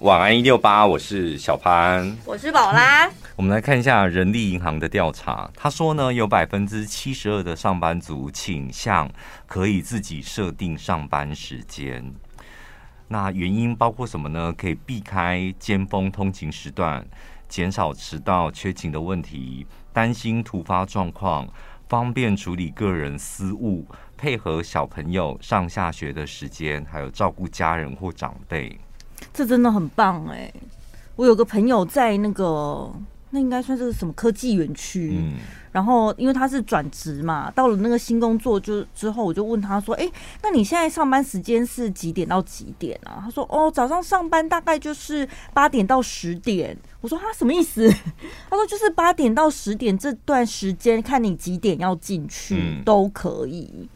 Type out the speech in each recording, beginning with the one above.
晚安一六八，我是小潘，我是宝拉。我们来看一下人力银行的调查，他说呢，有百分之七十二的上班族倾向可以自己设定上班时间。那原因包括什么呢？可以避开尖峰通勤时段，减少迟到、缺勤的问题，担心突发状况，方便处理个人私务，配合小朋友上下学的时间，还有照顾家人或长辈。这真的很棒哎！我有个朋友在那个。那应该算是什么科技园区？嗯，然后因为他是转职嘛，到了那个新工作就之后，我就问他说：“哎，那你现在上班时间是几点到几点啊？”他说：“哦，早上上班大概就是八点到十点。”我说：“他什么意思？” 他说：“就是八点到十点这段时间，看你几点要进去都可以。”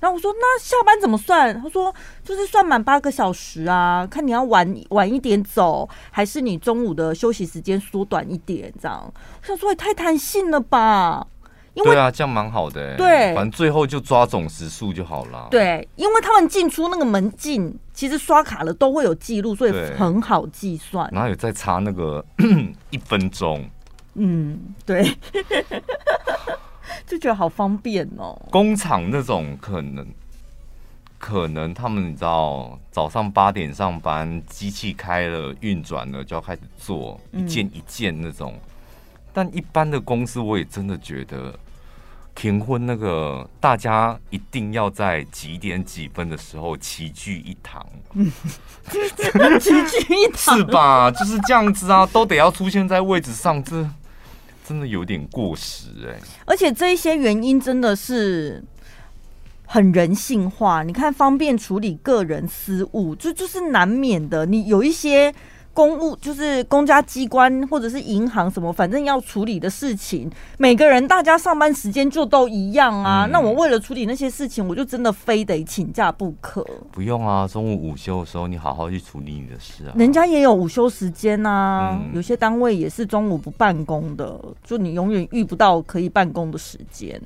然后我说：“那下班怎么算？”他说：“就是算满八个小时啊，看你要晚晚一点走，还是你中午的休息时间缩短一点这样。”我想说也太弹性了吧？因为对啊，这样蛮好的。对，反正最后就抓总时数就好了。对，因为他们进出那个门禁，其实刷卡了都会有记录，所以很好计算。然后有再差那个 一分钟。嗯，对。就觉得好方便哦。工厂那种可能，可能他们你知道，早上八点上班，机器开了运转了，就要开始做一件一件那种。嗯、但一般的公司，我也真的觉得，结婚那个大家一定要在几点几分的时候齐聚一堂。齐聚一堂是吧？就是这样子啊，都得要出现在位置上这。真的有点过时哎、而且这一些原因真的是很人性化。你看，方便处理个人私务，就就是难免的。你有一些。公务就是公家机关或者是银行什么，反正要处理的事情，每个人大家上班时间就都一样啊。嗯、那我为了处理那些事情，我就真的非得请假不可。不用啊，中午午休的时候，你好好去处理你的事啊。人家也有午休时间啊，嗯、有些单位也是中午不办公的，就你永远遇不到可以办公的时间。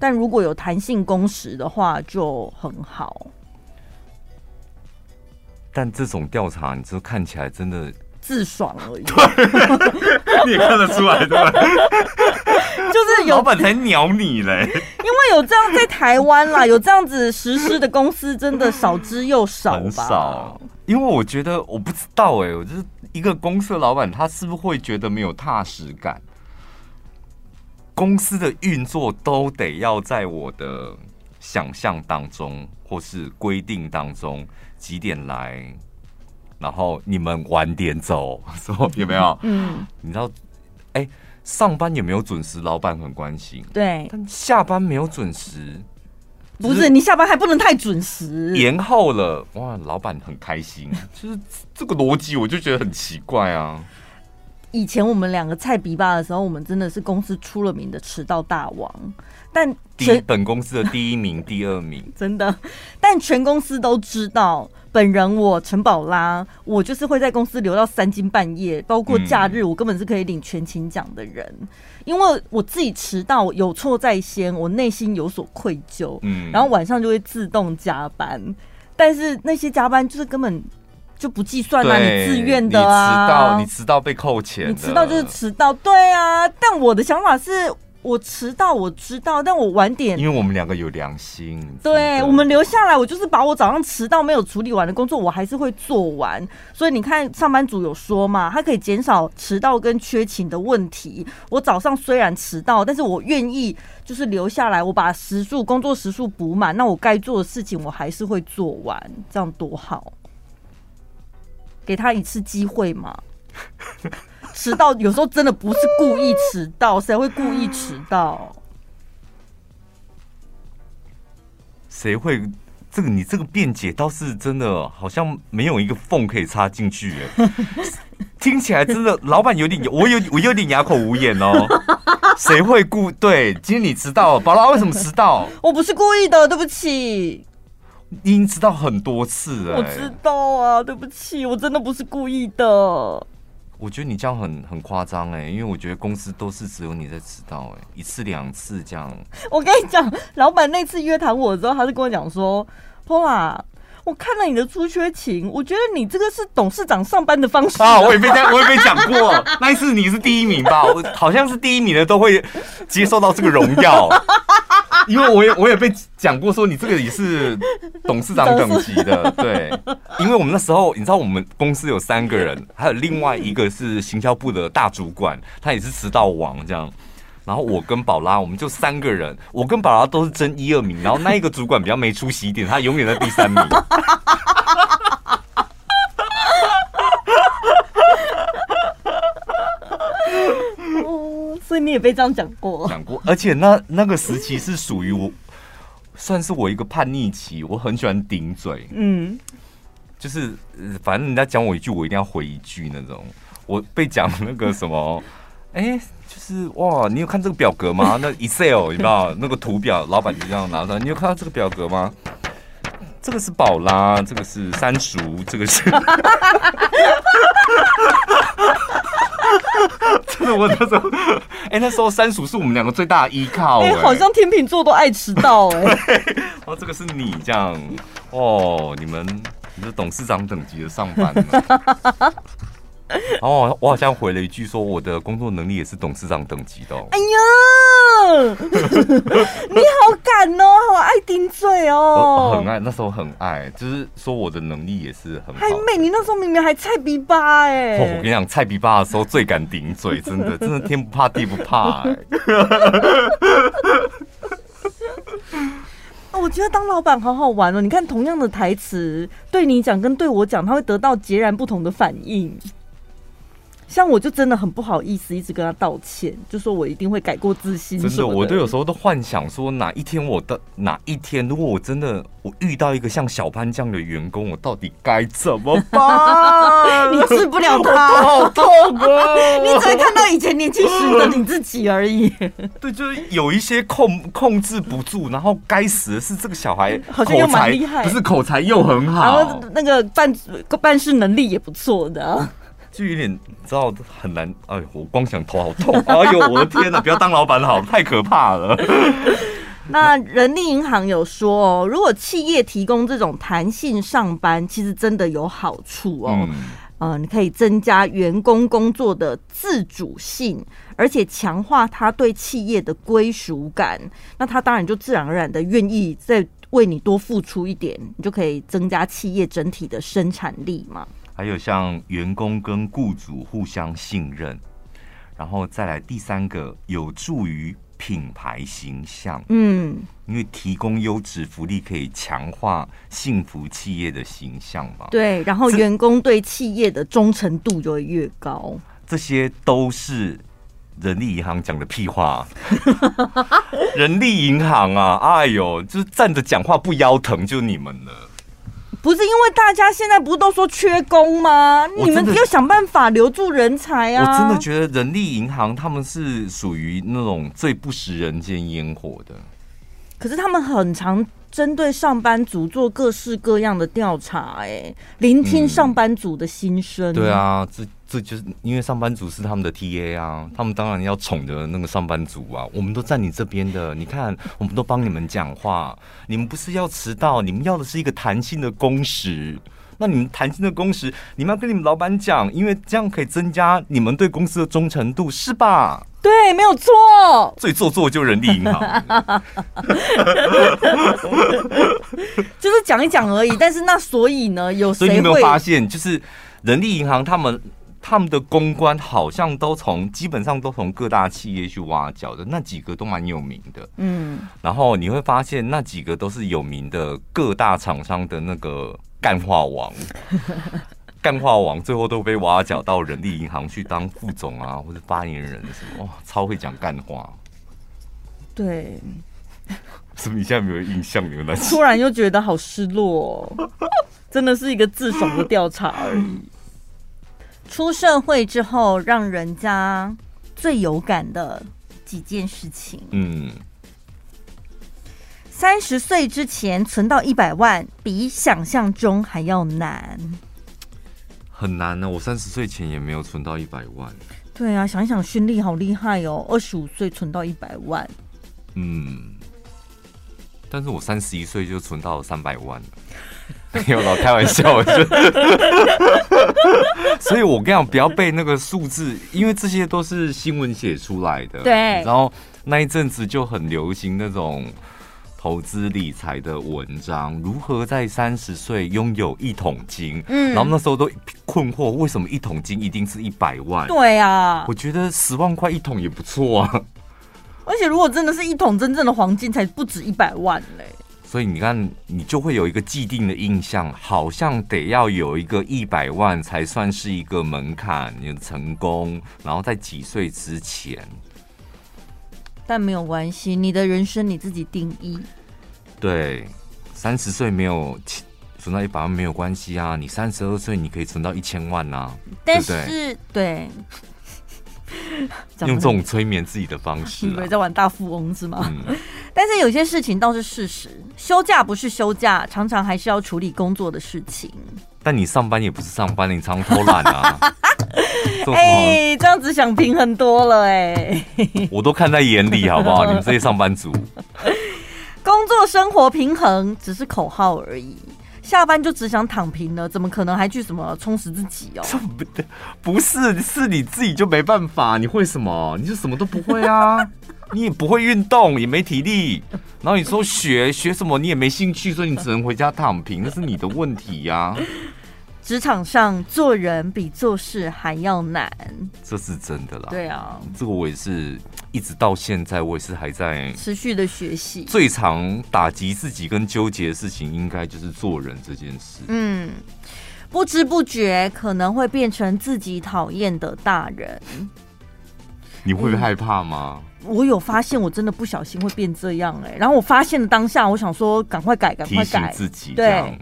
但如果有弹性工时的话，就很好。但这种调查，你就看起来真的自爽而已。对，你也看得出来，对吧？就是有老板才鸟你嘞。因为有这样在台湾啦，有这样子实施的公司真的少之又少吧。很少。因为我觉得我不知道哎、欸，我就是一个公司的老板，他是不是会觉得没有踏实感？公司的运作都得要在我的想象当中，或是规定当中。几点来？然后你们晚点走，说有没有？嗯，你知道，哎、欸，上班有没有准时？老板很关心。对，但下班没有准时，不是你下班还不能太准时，延后了，哇，老板很开心。就是这个逻辑，我就觉得很奇怪啊。以前我们两个菜比吧的时候，我们真的是公司出了名的迟到大王。但全本公司的第一名、第二名，真的。但全公司都知道，本人我陈宝拉，我就是会在公司留到三更半夜，包括假日，我根本是可以领全勤奖的人。嗯、因为我自己迟到有错在先，我内心有所愧疚。嗯，然后晚上就会自动加班，但是那些加班就是根本就不计算啊，你自愿的啊。你迟到，你迟到被扣钱，你迟到就是迟到，对啊。但我的想法是。我迟到，我知道，但我晚点，因为我们两个有良心。对，我们留下来，我就是把我早上迟到没有处理完的工作，我还是会做完。所以你看，上班族有说嘛，他可以减少迟到跟缺勤的问题。我早上虽然迟到，但是我愿意就是留下来，我把时数工作时数补满，那我该做的事情我还是会做完，这样多好。给他一次机会嘛。迟到有时候真的不是故意迟到，谁会故意迟到？谁会？这个你这个辩解倒是真的，好像没有一个缝可以插进去。哎，听起来真的，老板有点，我有我有点哑口无言哦。谁会故对？今天你迟到了，宝拉为什么迟到？我不是故意的，对不起。你已经知道很多次了，我知道啊，对不起，我真的不是故意的。我觉得你这样很很夸张哎，因为我觉得公司都是只有你在迟到哎，一次两次这样。我跟你讲，老板那次约谈我的时候，他是跟我讲说：“波啊，我看了你的出缺勤，我觉得你这个是董事长上班的方式啊！我也被这样，我也被讲过，那一次你是第一名吧？我好像是第一名的都会接受到这个荣耀，因为我也我也被讲过说你这个也是董事长等级的，对，因为我们那时候你知道我们公司有三个人，还有另外一个是行销部的大主管，他也是迟到王这样。然后我跟宝拉，我们就三个人，我跟宝拉都是争一二名，然后那一个主管比较没出息一点，他永远在第三名。哦，所以你也被这样讲过？讲过，而且那那个时期是属于我，算是我一个叛逆期，我很喜欢顶嘴，嗯，就是反正人家讲我一句，我一定要回一句那种。我被讲那个什么。哎、欸，就是哇，你有看这个表格吗？那 Excel 你知道那个图表，老板就这样拿出来。你有看到这个表格吗？这个是宝拉，这个是三叔，这个是。真的，我那时候，哎、欸，那时候三叔是我们两个最大的依靠、欸。哎、欸，好像天秤座都爱迟到哎、欸。哦，这个是你这样哦，你们你是董事长等级的上班呢。然后我好像回了一句说，我的工作能力也是董事长等级的。哎呀，你好敢哦，好爱顶嘴哦，很爱，那时候很爱，就是说我的能力也是很好。还美，你那时候明明还菜逼吧哎！我跟你讲，菜逼吧的时候最敢顶嘴，真的，真的天不怕地不怕哎。我觉得当老板好好玩哦！你看，同样的台词对你讲跟对我讲，他会得到截然不同的反应。像我就真的很不好意思，一直跟他道歉，就说我一定会改过自新。真的，我都有时候都幻想说，哪一天我的哪一天，如果我真的我遇到一个像小潘这样的员工，我到底该怎么办？你治不了他，好痛啊！你只会看到以前年轻时的你自己而已。对，就是有一些控控制不住，然后该死的是这个小孩，好像又蛮厉害，不是口才又很好，然后那个办办事能力也不错的。就有点知道很难，哎，我光想头好痛，哎呦，我的天哪，不要当老板好，太可怕了。那人力银行有说哦，如果企业提供这种弹性上班，其实真的有好处哦。嗯，呃，你可以增加员工工作的自主性，而且强化他对企业的归属感。那他当然就自然而然的愿意再为你多付出一点，你就可以增加企业整体的生产力嘛。还有像员工跟雇主互相信任，然后再来第三个，有助于品牌形象。嗯，因为提供优质福利可以强化幸福企业的形象嘛。对，然后员工对企业的忠诚度就会越高。这些都是人力银行讲的屁话。人力银行啊，哎呦，就是站着讲话不腰疼，就你们了。不是因为大家现在不是都说缺工吗？你们要想办法留住人才啊！我真的觉得人力银行他们是属于那种最不食人间烟火的。可是他们很常针对上班族做各式各样的调查，哎，聆听上班族的心声。对啊，这。这就是因为上班族是他们的 TA 啊，他们当然要宠着那个上班族啊。我们都在你这边的，你看，我们都帮你们讲话。你们不是要迟到，你们要的是一个弹性的工时。那你们弹性的工时，你们要跟你们老板讲，因为这样可以增加你们对公司的忠诚度，是吧？对，没有错。最做作就是人力银行，就是讲一讲而已。但是那所以呢，有谁会？所以你有没有发现，就是人力银行他们。他们的公关好像都从基本上都从各大企业去挖角的，那几个都蛮有名的。嗯，然后你会发现那几个都是有名的各大厂商的那个干化王，干化王最后都被挖角到人力银行去当副总啊，或者发言人什么，哇，超会讲干话。对，是不是你现在没有印象？没有那突然又觉得好失落，真的是一个自爽的调查而已。出社会之后，让人家最有感的几件事情。嗯，三十岁之前存到一百万，比想象中还要难。很难呢，我三十岁前也没有存到一百万。对啊，想一想，勋力好厉害哦，二十五岁存到一百万。嗯。但是我三十一岁就存到三百万了。没 有老开玩笑，所以我跟你讲，不要被那个数字，因为这些都是新闻写出来的。对，然后那一阵子就很流行那种投资理财的文章，如何在三十岁拥有一桶金。嗯，然后那时候都困惑，为什么一桶金一定是一百万？对啊，我觉得十万块一桶也不错啊。而且如果真的是一桶真正的黄金，才不止一百万嘞。所以你看，你就会有一个既定的印象，好像得要有一个一百万才算是一个门槛，你的成功，然后在几岁之前。但没有关系，你的人生你自己定义。对，三十岁没有存到一百万没有关系啊，你三十二岁你可以存到一千万啊，但是对不对？对。用这种催眠自己的方式，以为在玩大富翁是吗？嗯、但是有些事情倒是事实，休假不是休假，常常还是要处理工作的事情。但你上班也不是上班，你常偷懒啊！哎、欸，这样子想平衡多了哎、欸，我都看在眼里，好不好？你们这些上班族，工作生活平衡只是口号而已。下班就只想躺平了，怎么可能还去什么充实自己哦？不，不是，是你自己就没办法。你会什么？你就什么都不会啊！你也不会运动，也没体力。然后你说学学什么，你也没兴趣，所以你只能回家躺平，那是你的问题呀、啊。职场上做人比做事还要难，这是真的啦。对啊，这个我也是一直到现在，我也是还在持续的学习。最常打击自己跟纠结的事情，应该就是做人这件事。嗯，不知不觉可能会变成自己讨厌的大人。你会害怕吗？嗯，我有发现，我真的不小心会变这样哎、欸。然后我发现的当下，我想说赶快改，赶快改自己。对。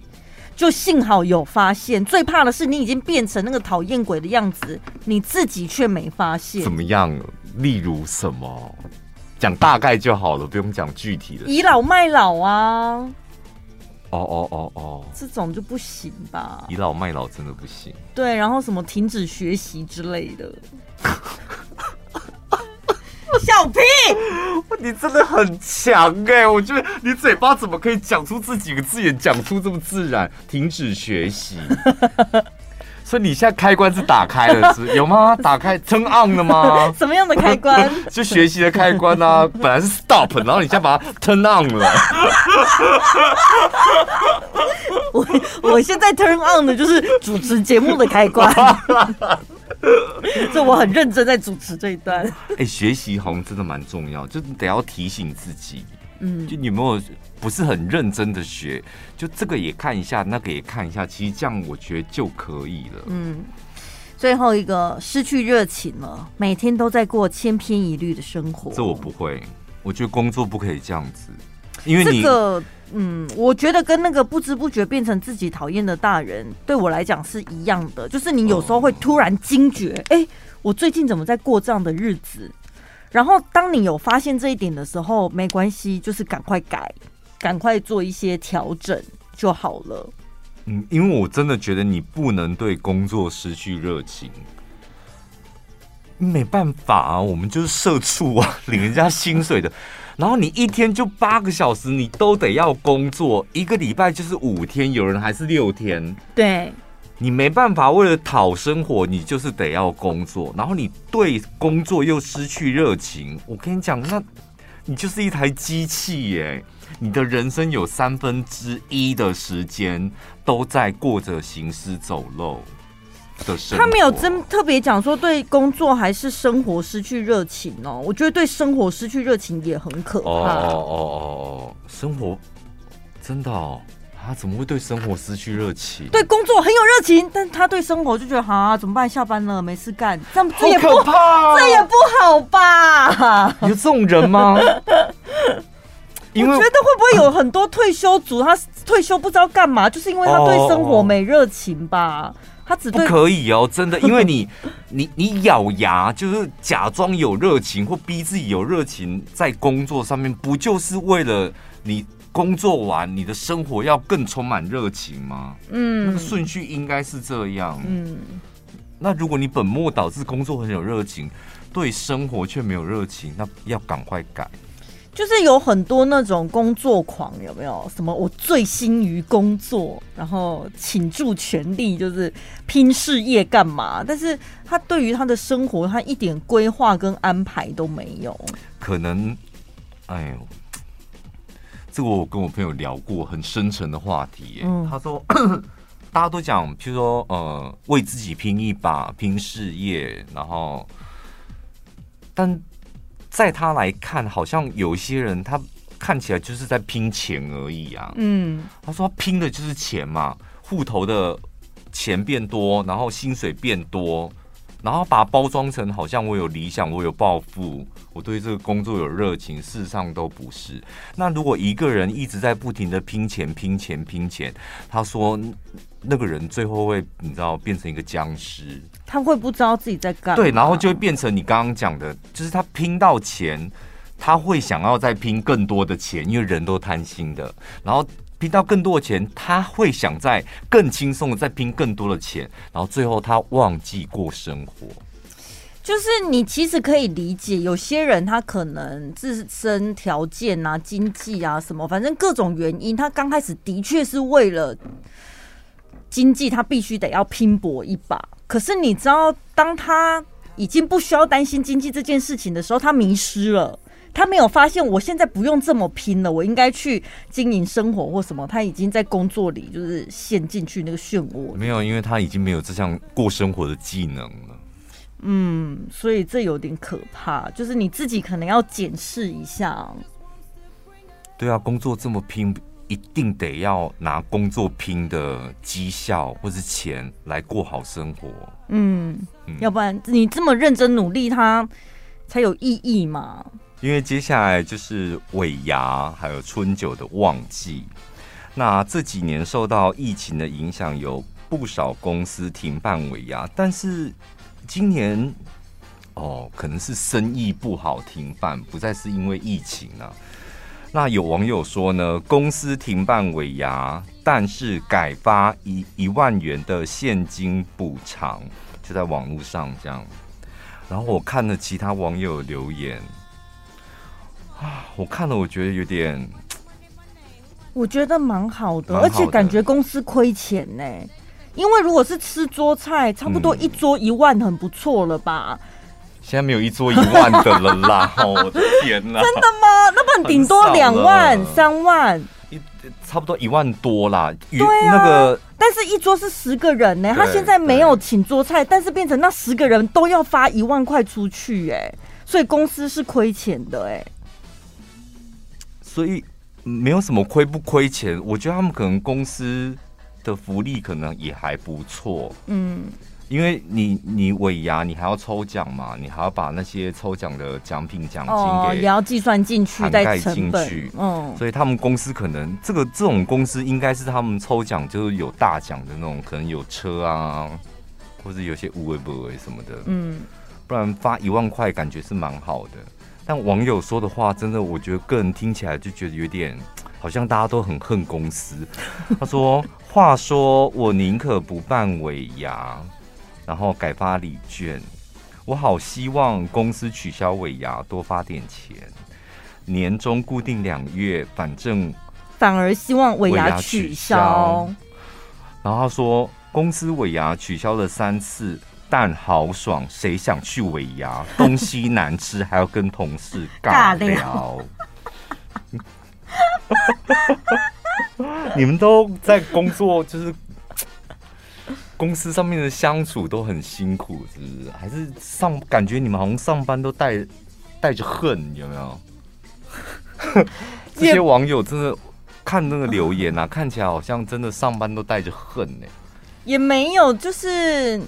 就幸好有发现，最怕的是你已经变成那个讨厌鬼的样子，你自己却没发现。怎么样？例如什么？讲大概就好了，不用讲具体的。倚老卖老啊！哦哦哦哦，这种就不行吧？倚老卖老真的不行。对，然后什么停止学习之类的。小屁，你真的很强哎、欸！我觉得你嘴巴怎么可以讲出这几个字眼，讲出这么自然？停止学习，所以你现在开关是打开了是，是有吗？打开 turn on 了吗？什么样的开关？就学习的开关啊！本来是 stop，然后你现在把它 turn on 了。我我现在 turn on 的就是主持节目的开关。这我很认真在主持这一段。哎，学习好像真的蛮重要，就得要提醒自己。嗯，就你有没有不是很认真的学，就这个也看一下，那个也看一下，其实这样我觉得就可以了。嗯，最后一个失去热情了，每天都在过千篇一律的生活。这我不会，我觉得工作不可以这样子，因为你。这个嗯，我觉得跟那个不知不觉变成自己讨厌的大人，对我来讲是一样的。就是你有时候会突然惊觉，哎、我最近怎么在过这样的日子？然后当你有发现这一点的时候，没关系，就是赶快改，赶快做一些调整就好了。嗯，因为我真的觉得你不能对工作失去热情。没办法啊，我们就是社畜啊，领人家薪水的。然后你一天就八个小时，你都得要工作，一个礼拜就是五天，有人还是六天。对，你没办法为了讨生活，你就是得要工作。然后你对工作又失去热情，我跟你讲，那你就是一台机器耶。你的人生有三分之一的时间都在过着行尸走肉。他没有真特别讲说对工作还是生活失去热情哦，我觉得对生活失去热情也很可怕。哦哦哦哦，生活真的哦，他怎么会对生活失去热情？对工作很有热情，但他对生活就觉得啊，怎么办？下班了没事干，这样这也不怕，这也不好吧？有这种人吗？因为我觉得会不会有很多退休族，他退休不知道干嘛，就是因为他对生活没热情吧？他只不可以哦，真的，因为你 你你咬牙就是假装有热情，或逼自己有热情，在工作上面，不就是为了你工作完，你的生活要更充满热情吗？嗯，那个顺序应该是这样。嗯，那如果你本末倒置，工作很有热情，对生活却没有热情，那要赶快改。就是有很多那种工作狂，有没有？什么我醉心于工作，然后倾注全力，就是拼事业干嘛？但是他对于他的生活，他一点规划跟安排都没有。可能，哎呦，这个我跟我朋友聊过很深沉的话题。嗯，他说，大家都讲，譬如说，呃，为自己拼一把，拼事业，然后，但。在他来看，好像有些人他看起来就是在拼钱而已啊。嗯，他说他拼的就是钱嘛，户头的钱变多，然后薪水变多，然后把它包装成好像我有理想，我有抱负，我对这个工作有热情。事实上都不是。那如果一个人一直在不停的拼钱、拼钱、拼钱，他说。那个人最后会，你知道，变成一个僵尸。他会不知道自己在干。对，然后就会变成你刚刚讲的，就是他拼到钱，他会想要再拼更多的钱，因为人都贪心的。然后拼到更多的钱，他会想再更轻松的再拼更多的钱，然后最后他忘记过生活。就是你其实可以理解，有些人他可能自身条件啊、经济啊什么，反正各种原因，他刚开始的确是为了。经济他必须得要拼搏一把，可是你知道，当他已经不需要担心经济这件事情的时候，他迷失了，他没有发现我现在不用这么拼了，我应该去经营生活或什么。他已经在工作里就是陷进去那个漩涡。没有，因为他已经没有这项过生活的技能了。嗯，所以这有点可怕，就是你自己可能要检视一下。对啊，工作这么拼。一定得要拿工作拼的绩效或是钱来过好生活，嗯，要不然你这么认真努力，它才有意义嘛。因为接下来就是尾牙，还有春酒的旺季。那这几年受到疫情的影响，有不少公司停办尾牙，但是今年哦，可能是生意不好停办，不再是因为疫情啊。那有网友说呢，公司停办尾牙，但是改发一一万元的现金补偿，就在网络上这样。然后我看了其他网友留言，啊，我看了我觉得有点，我觉得蛮好的，而且感觉公司亏钱呢，因为如果是吃桌菜，差不多一桌一万，很不错了吧。嗯现在没有一桌一万的了啦！我的天哪！真的吗？那不顶多两万、三万，一差不多一万多啦。对啊，那个，但是一桌是十个人呢、欸。他现在没有请桌菜，但是变成那十个人都要发一万块出去、欸，哎，所以公司是亏钱的、欸，哎。所以没有什么亏不亏钱，我觉得他们可能公司的福利可能也还不错。嗯。因为你你尾牙你还要抽奖嘛，你还要把那些抽奖的奖品奖金给也要计算进去，涵盖进去，嗯，所以他们公司可能这个这种公司应该是他们抽奖就是有大奖的那种，可能有车啊，或者有些无为不为什么的，嗯，不然发一万块感觉是蛮好的。但网友说的话，真的我觉得个人听起来就觉得有点好像大家都很恨公司。他说：“话说我宁可不办尾牙。”然后改发礼券，我好希望公司取消尾牙，多发点钱。年终固定两月，反正反而希望尾牙取消。然后他说，公司尾牙取消了三次，但好爽，谁想去尾牙？东西难吃，还要跟同事尬聊。你们都在工作，就是。公司上面的相处都很辛苦，是不是？还是上感觉你们好像上班都带带着恨，有没有？这些网友真的看那个留言啊，看起来好像真的上班都带着恨呢。也没有，就是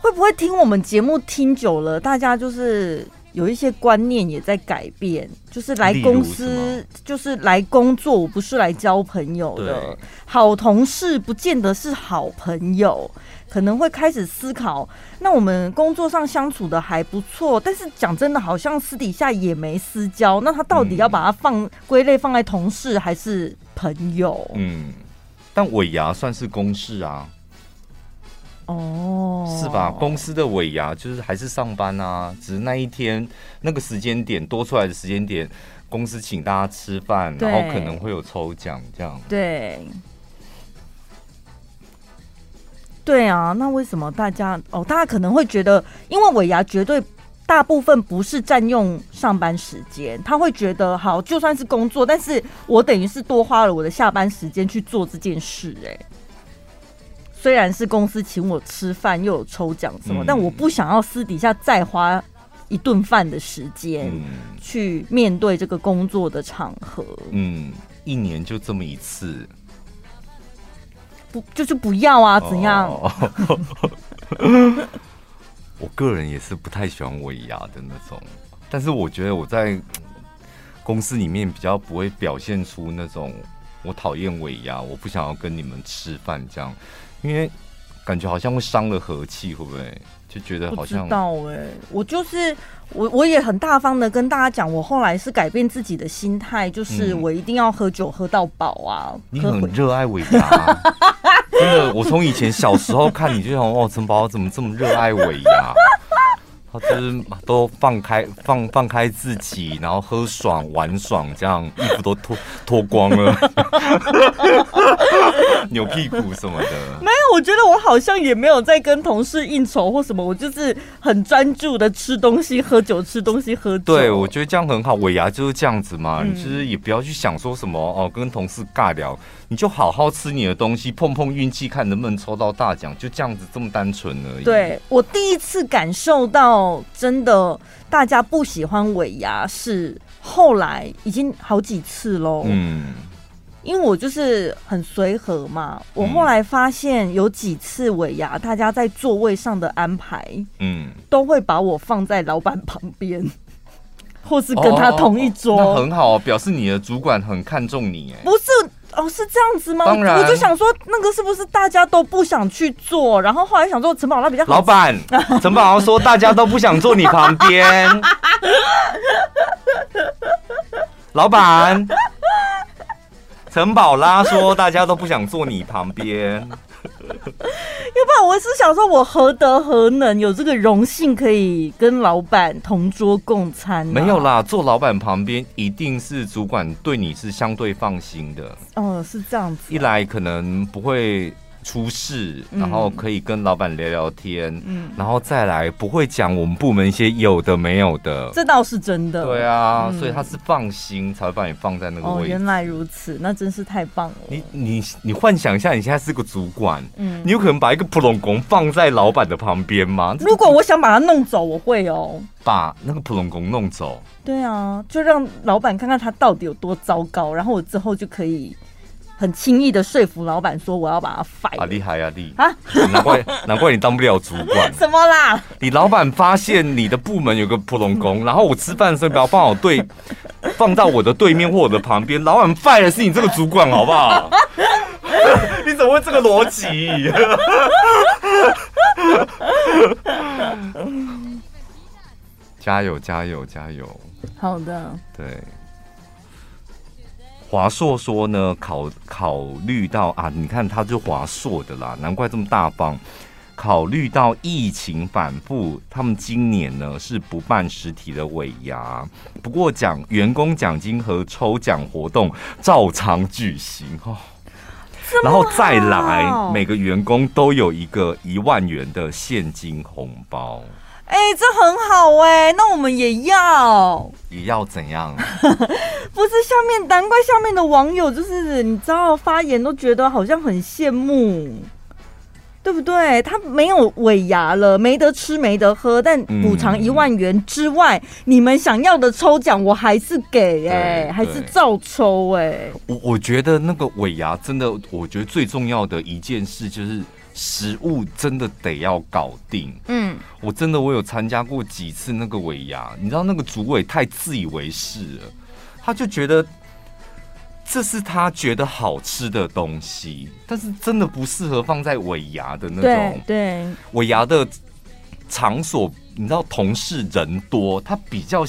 会不会听我们节目听久了，大家就是。有一些观念也在改变，就是来公司就是来工作，我不是来交朋友的。好同事不见得是好朋友，可能会开始思考。那我们工作上相处的还不错，但是讲真的，好像私底下也没私交。那他到底要把它放归类放在同事还是朋友？嗯，但尾牙算是公事啊。哦，是吧？公司的尾牙就是还是上班啊，只是那一天那个时间点多出来的时间点，公司请大家吃饭，然后可能会有抽奖这样。对，对啊，那为什么大家哦？大家可能会觉得，因为尾牙绝对。大部分不是占用上班时间，他会觉得好，就算是工作，但是我等于是多花了我的下班时间去做这件事。哎，虽然是公司请我吃饭，又有抽奖什么，嗯，但我不想要私底下再花一顿饭的时间去面对这个工作的场合。嗯，一年就这么一次，不就是不要啊？怎样？哦 我个人也是不太喜欢尾牙的那种，但是我觉得我在公司里面比较不会表现出那种我讨厌尾牙，我不想要跟你们吃饭这样，因为感觉好像会伤了和气，会不会就觉得好像？不知道哎、欸，我就是我，我也很大方的跟大家讲，我后来是改变自己的心态，就是我一定要喝酒喝到饱啊！嗯、你很热爱尾牙。真的，我从以前小时候看你就想，哦，陈宝怎么这么热爱尾牙？他就是都放开放放开自己，然后喝爽玩爽，这样衣服都脱脱光了，扭屁股什么的。没有，我觉得我好像也没有在跟同事应酬或什么，我就是很专注的吃东西、喝酒、吃东西、喝酒。对，我觉得这样很好，尾牙就是这样子嘛，嗯、你就是也不要去想说什么哦，跟同事尬聊，你就好好吃你的东西，碰碰运气，看能不能抽到大奖，就这样子这么单纯而已。对，我第一次感受到。真的，大家不喜欢尾牙，是后来已经好几次喽。嗯，因为我就是很随和嘛。我后来发现有几次尾牙，大家在座位上的安排，嗯，都会把我放在老板旁边，或是跟他同一桌。那很好，表示你的主管很看重你。哎，不是。哦，是这样子吗？当然，我就想说，那个是不是大家都不想去做？然后后来想说，陈宝拉比较好。老板，陈宝拉说大家都不想坐你旁边。老板，陈宝拉说大家都不想坐你旁边。要不然我是想说，我何德何能有这个荣幸可以跟老板同桌共餐？没有啦，坐老板旁边一定是主管对你是相对放心的。哦，是这样子。一来可能不会。出事，然后可以跟老板聊聊天，嗯，然后再来不会讲我们部门一些有的没有的，这倒是真的。对啊，嗯、所以他是放心才会把你放在那个位置。哦，原来如此，那真是太棒了。你你你幻想一下，你现在是个主管，嗯，你有可能把一个普龙工放在老板的旁边吗？如果我想把他弄走，我会哦，把那个普龙工弄走。对啊，就让老板看看他到底有多糟糕，然后我之后就可以。很轻易的说服老板说我要把他 fire 啊，厉害啊，厉啊！难怪 难怪你当不了主管。什么啦？你老板发现你的部门有个普龙工，然后我吃饭的时候不要放我对，放到我的对面或我的旁边，老板 fire 的是你这个主管，好不好？你怎么会这个逻辑？加油加油加油！好的，对。华硕说呢，考考虑到啊，你看他就华硕的啦，难怪这么大方。考虑到疫情反复，他们今年呢是不办实体的尾牙，不过奖员工奖金和抽奖活动照常举行哦。然后再来，每个员工都有一个一万元的现金红包。哎、欸，这很好哎、欸，那我们也要，也要怎样？不是下面，难怪下面的网友就是你知道发言都觉得好像很羡慕，对不对？他没有尾牙了，没得吃，没得喝，但补偿一万元之外，嗯、你们想要的抽奖我还是给哎、欸，还是照抽哎、欸。我我觉得那个尾牙真的，我觉得最重要的一件事就是。食物真的得要搞定。嗯，我真的我有参加过几次那个尾牙，你知道那个主委太自以为是了，他就觉得这是他觉得好吃的东西，但是真的不适合放在尾牙的那种。对，尾牙的场所，你知道同事人多，他比较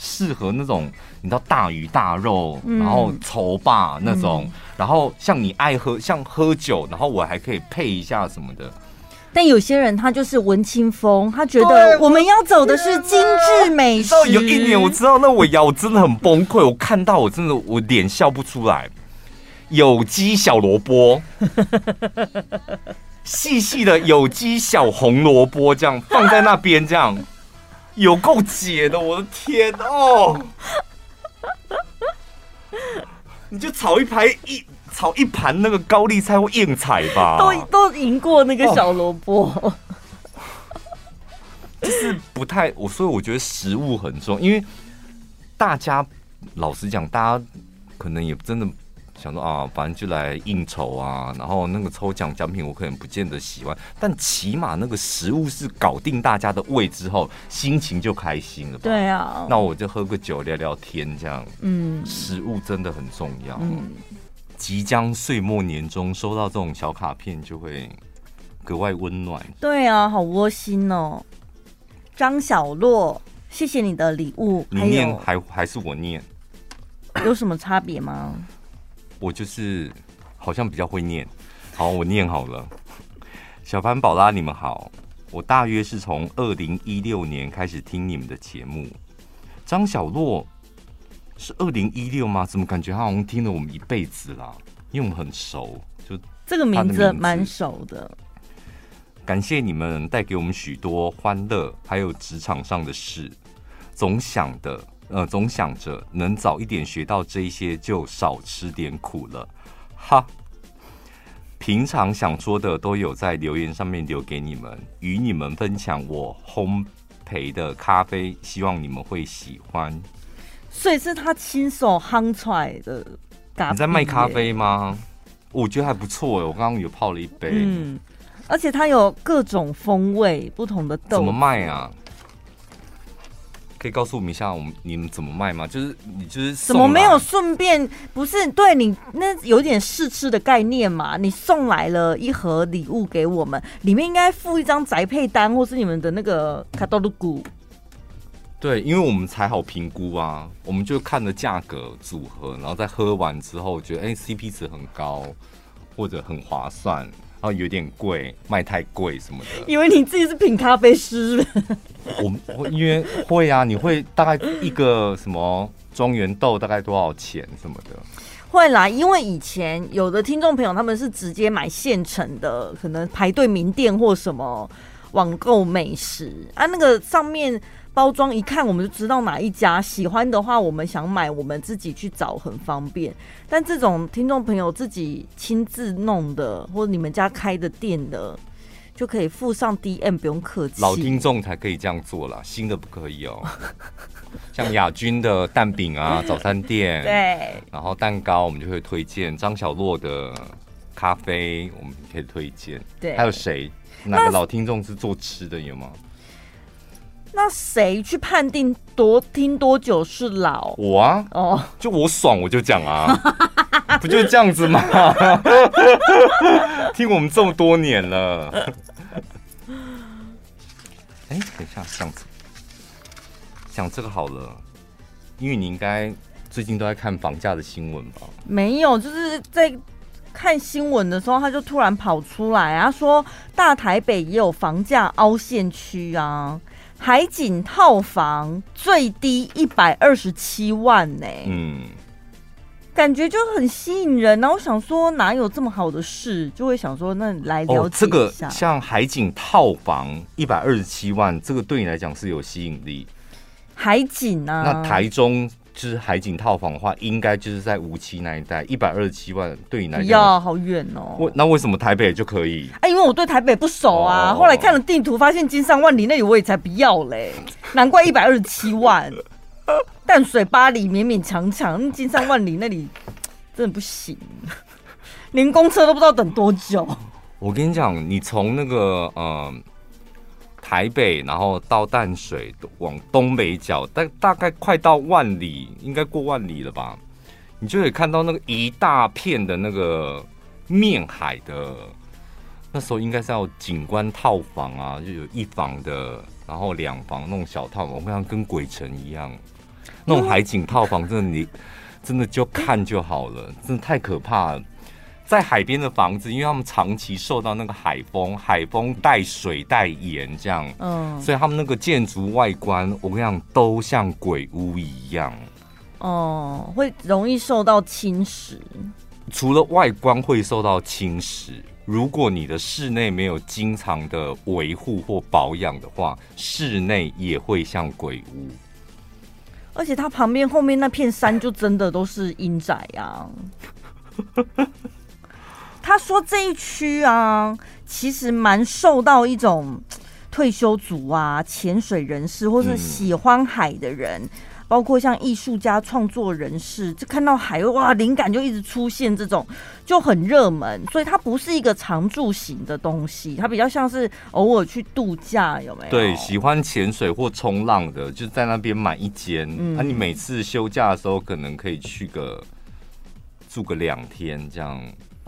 适合那种。你知道大鱼大肉，然后稠吧那种，嗯、然后像你爱喝像喝酒，然后我还可以配一下什么的，但有些人他就是文青风，他觉得我们要走的是精致美食。有一年我知道那我牙，我真的很崩溃。我看到我真的我脸笑不出来。有机小萝卜，细细的有机小红萝卜，这样放在那边，这样有够解的，我的天哦！你就炒一盘一炒一盘那个高丽菜或硬菜吧，都都赢过那个小萝卜，哦，就是不太我，所以我觉得食物很重要，因为大家老实讲，大家可能也真的想说啊，反正就来应酬啊，然后那个抽奖奖品我可能不见得喜欢，但起码那个食物是搞定大家的胃之后，心情就开心了吧？对啊，那我就喝个酒聊聊天，这样，嗯，食物真的很重要，嗯。即将岁末年终，收到这种小卡片就会格外温暖。对啊，好窝心哦，张小洛，谢谢你的礼物。你念还还是我念？有什么差别吗？我就是好像比较会念。好，我念好了。小潘宝拉，你们好。我大约是从二零一六年开始听你们的节目。张小洛。是二零一六吗？怎么感觉他好像听了我们一辈子啦？因为我们很熟，就这个名字蛮熟的。感谢你们带给我们许多欢乐，还有职场上的事。总想的，呃，总想着能早一点学到这一些，就少吃点苦了。哈，平常想说的都有在留言上面留给你们，与你们分享我烘焙的咖啡，希望你们会喜欢。所以是他亲手烘出来的咖。你在卖咖啡吗？我觉得还不错哎，我刚刚有泡了一杯。嗯，而且它有各种风味，不同的豆。怎么卖啊？可以告诉我们一下，我们你们怎么卖吗？就是你就是怎么没有顺便？不是对你那有点试吃的概念嘛？你送来了一盒礼物给我们，里面应该附一张宅配单，或是你们的那个卡多鲁古。对，因为我们才好评估啊，我们就看了价格组合，然后再喝完之后觉得哎，CP 值很高，或者很划算，然后有点贵，卖太贵什么的。以为你自己是品咖啡师，我我因为会啊，你会大概一个什么庄园豆大概多少钱什么的？会啦，因为以前有的听众朋友他们是直接买现成的，可能排队名店或什么网购美食啊，那个上面。包装一看我们就知道哪一家，喜欢的话我们想买，我们自己去找很方便。但这种听众朋友自己亲自弄的，或者你们家开的店的，就可以附上 DM，不用客气。老听众才可以这样做啦，新的不可以哦。像亚军的蛋饼啊，早餐店，对，然后蛋糕我们就会推荐。张小洛的咖啡我们可以推荐。对，还有谁？哪个老听众是做吃的有吗？那谁去判定多听多久是老？我啊，哦，就我爽我就讲啊，不就是这样子吗？听我们这么多年了。哎、欸，等一下，这样子讲这个好了，因为你应该最近都在看房价的新闻吧？没有，就是在看新闻的时候，他就突然跑出来啊，说大台北也有房价凹陷区啊。海景套房最低一百二十七万呢，嗯，感觉就很吸引人。然后我想说，哪有这么好的事？就会想说，那来了解一下。哦，这个像海景套房一百二十七万，这个对你来讲是有吸引力。海景啊，那台中。就是海景套房的话，应该就是在五期那一带，一百二十七万，对你来讲，要好远哦。为那为什么台北就可以？哎，因为我对台北不熟啊。后来看了地图，发现金山万里那里我也才不要嘞。难怪一百二十七万，淡水巴黎勉勉强强，金山万里那里真的不行，连公车都不知道等多久。我跟你讲，你从那个呃。台北，然后到淡水，往东北角，大大概快到万里，应该过万里了吧？你就可以看到那个一大片的那个面海的，那时候应该是要景观套房啊，就有一房的，然后两房那种小套房，我像跟鬼城一样，那种海景套房，真的你真的就看就好了，真的太可怕了。在海边的房子，因为他们长期受到那个海风，海风带水带盐这样，嗯，所以他们那个建筑外观，我跟你讲，都像鬼屋一样。哦，会容易受到侵蚀。除了外观会受到侵蚀，如果你的室内没有经常的维护或保养的话，室内也会像鬼屋。而且它旁边后面那片山就真的都是阴宅啊。他说这一区啊，其实蛮受到一种退休族啊、潜水人士或是喜欢海的人，嗯、包括像艺术家、创作人士，就看到海哇，灵感就一直出现，这种就很热门。所以它不是一个常住型的东西，它比较像是偶尔去度假，有没有？对，喜欢潜水或冲浪的，就在那边买一间。那、嗯啊、你每次休假的时候，可能可以去个住个两天这样。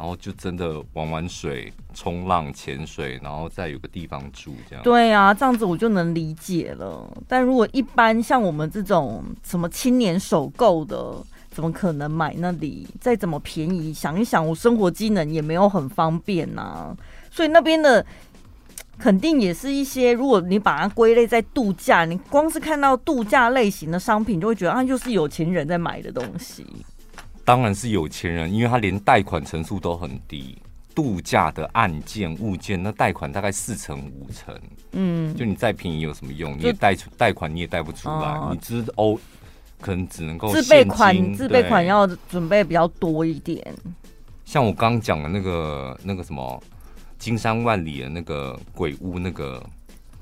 然后就真的玩玩水、冲浪、潜水，然后再有个地方住，这样。对啊，这样子我就能理解了。但如果一般像我们这种什么青年首购的，怎么可能买那里？再怎么便宜，想一想，我生活机能也没有很方便呐、所以那边的肯定也是一些，如果你把它归类在度假，你光是看到度假类型的商品，就会觉得啊，就是有钱人在买的东西。当然是有钱人，因为他连贷款成数都很低，度假的案件物件，那贷款大概四成五成，嗯，就你再便宜有什么用？你也贷出贷款你也贷不出来，哦、你只欧可能只能够自备款，自备款要准备比较多一点。像我刚刚讲的那个那个什么金山万里的那个鬼屋，那个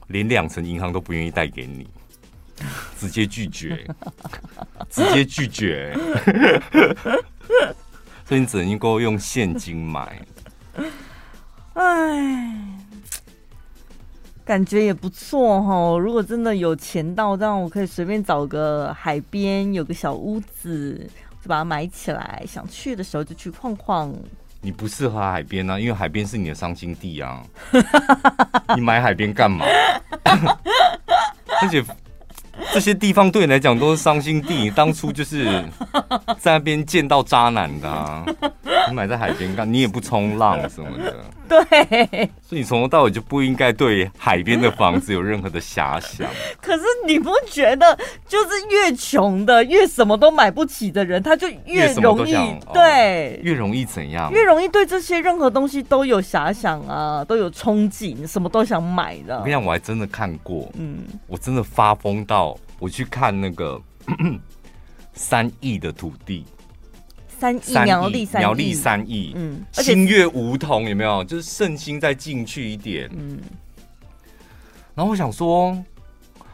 连两层银行都不愿意贷给你。直接拒绝，直接拒绝，所以你只能够用现金买。哎，感觉也不错哈。如果真的有钱到这样，我可以随便找个海边，有个小屋子，就把它买起来。想去的时候就去晃晃。你不适合海边啊，因为海边是你的伤心地啊。你买海边干嘛？而且。这些地方对你来讲都是伤心地，当初就是在那边见到渣男的啊。你买在海边干，你也不冲浪什么的。对，所以你从头到尾就不应该对海边的房子有任何的遐想。可是你不觉得，就是越穷的、越什么都买不起的人，他就越容易对，越容易怎样？越容易对这些任何东西都有遐想啊，都有憧憬，什么都想买的。我跟你讲，我还真的看过，嗯，我真的发疯到我去看那个三亿的土地。三亿苗栗，苗栗三亿，嗯，星月梧桐有没有？就是圣心再进去一点，嗯。然后我想说，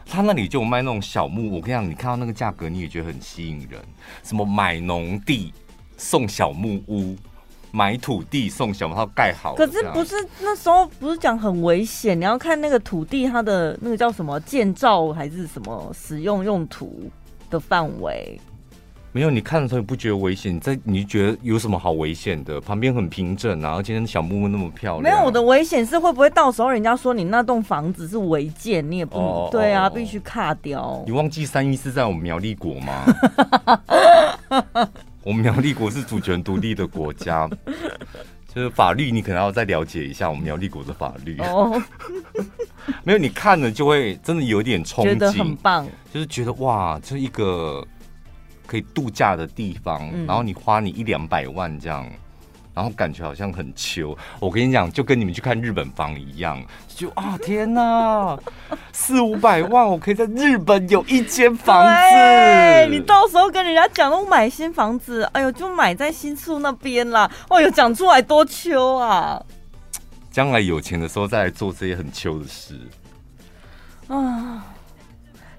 他那里就有卖那种小木，我跟你讲，你看到那个价格，你也觉得很吸引人。什么买农地送小木屋，买土地送小木屋盖好。可是不是那时候不是讲很危险？你要看那个土地它的那个叫什么建造还是什么使用用途的范围。没有，你看的时候你不觉得危险？你在你觉得有什么好危险的？旁边很平整啊，而且小木屋那么漂亮。没有，我的危险是会不会到时候人家说你那栋房子是违建，你也不、哦、对啊，哦、必须卡掉。你忘记三一是在我们苗栗国吗？我们苗栗国是主权独立的国家，就是法律你可能要再了解一下我们苗栗国的法律。哦，没有，你看了就会真的有点憧憬，觉得很棒，就是觉得哇，这是一个。可以度假的地方，然后你花你一两百万这样，然后感觉好像很秋。我跟你讲，就跟你们去看日本房一样，就啊 天哪，四五百万我可以在日本有一间房子。你到时候跟人家讲，我买新房子，哎呦，就买在新宿那边啦。哎呦，讲出来多秋啊！将来有钱的时候再来做这些很秋的事啊。